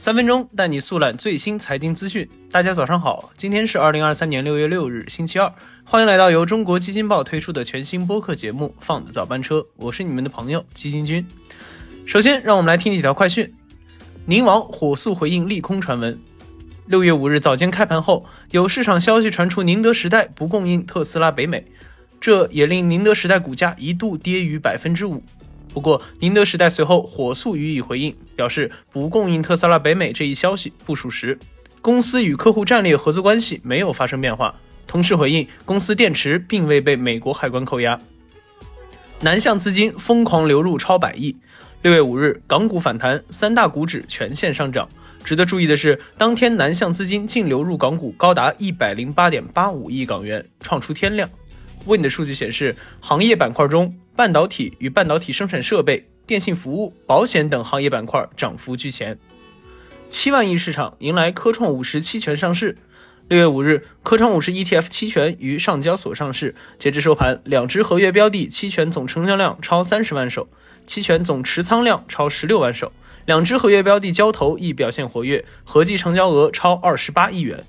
三分钟带你速览最新财经资讯。大家早上好，今天是二零二三年六月六日，星期二。欢迎来到由中国基金报推出的全新播客节目《放的早班车》，我是你们的朋友基金君。首先，让我们来听几条快讯。宁王火速回应利空传闻。六月五日早间开盘后，有市场消息传出宁德时代不供应特斯拉北美，这也令宁德时代股价一度跌逾百分之五。不过，宁德时代随后火速予以回应，表示不供应特斯拉北美这一消息不属实，公司与客户战略合作关系没有发生变化。同时回应，公司电池并未被美国海关扣押。南向资金疯狂流入超百亿。六月五日，港股反弹，三大股指全线上涨。值得注意的是，当天南向资金净流入港股高达一百零八点八五亿港元，创出天量。Wind 数据显示，行业板块中，半导体与半导体生产设备、电信服务、保险等行业板块涨幅居前。七万亿市场迎来科创五十期权上市。六月五日，科创五十 ETF 期权于上交所上市，截至收盘，两只合约标的期权总成交量超三十万手，期权总持仓量超十六万手，两只合约标的交投亦表现活跃，合计成交额超二十八亿元。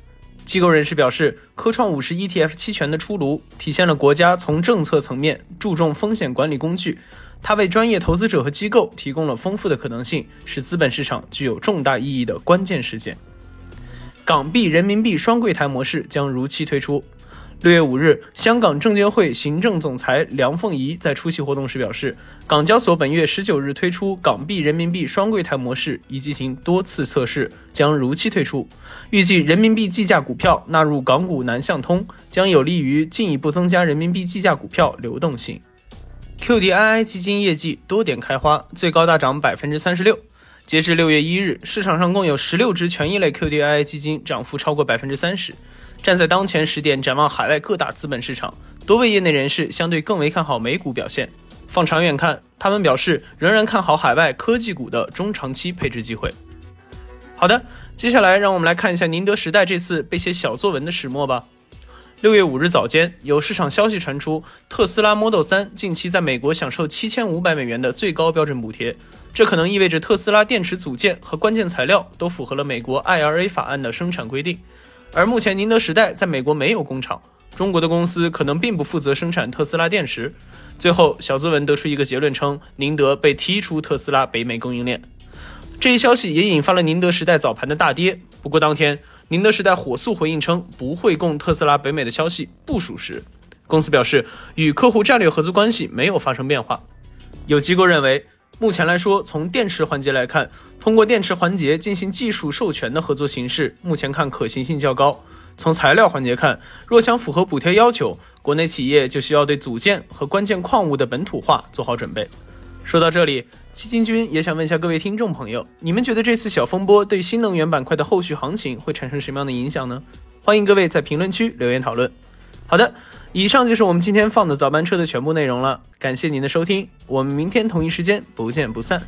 机构人士表示，科创五十 ETF 期权的出炉，体现了国家从政策层面注重风险管理工具，它为专业投资者和机构提供了丰富的可能性，是资本市场具有重大意义的关键事件。港币人民币双柜台模式将如期推出。六月五日，香港证监会行政总裁梁凤仪在出席活动时表示，港交所本月十九日推出港币人民币双柜台模式，已进行多次测试，将如期推出。预计人民币计价股票纳入港股南向通，将有利于进一步增加人民币计价股票流动性。QDII 基金业绩多点开花，最高大涨百分之三十六。截至六月一日，市场上共有十六只权益类 QDII 基金涨幅超过百分之三十。站在当前时点展望海外各大资本市场，多位业内人士相对更为看好美股表现。放长远看，他们表示仍然看好海外科技股的中长期配置机会。好的，接下来让我们来看一下宁德时代这次被写小作文的始末吧。六月五日早间，有市场消息传出，特斯拉 Model 3近期在美国享受七千五百美元的最高标准补贴，这可能意味着特斯拉电池组件和关键材料都符合了美国 IRA 法案的生产规定。而目前宁德时代在美国没有工厂，中国的公司可能并不负责生产特斯拉电池。最后，小作文得出一个结论，称宁德被踢出特斯拉北美供应链。这一消息也引发了宁德时代早盘的大跌。不过当天，宁德时代火速回应称不会供特斯拉北美的消息不属实。公司表示与客户战略合作关系没有发生变化。有机构认为。目前来说，从电池环节来看，通过电池环节进行技术授权的合作形式，目前看可行性较高。从材料环节看，若想符合补贴要求，国内企业就需要对组件和关键矿物的本土化做好准备。说到这里，基金君也想问一下各位听众朋友，你们觉得这次小风波对新能源板块的后续行情会产生什么样的影响呢？欢迎各位在评论区留言讨论。好的。以上就是我们今天放的早班车的全部内容了，感谢您的收听，我们明天同一时间不见不散。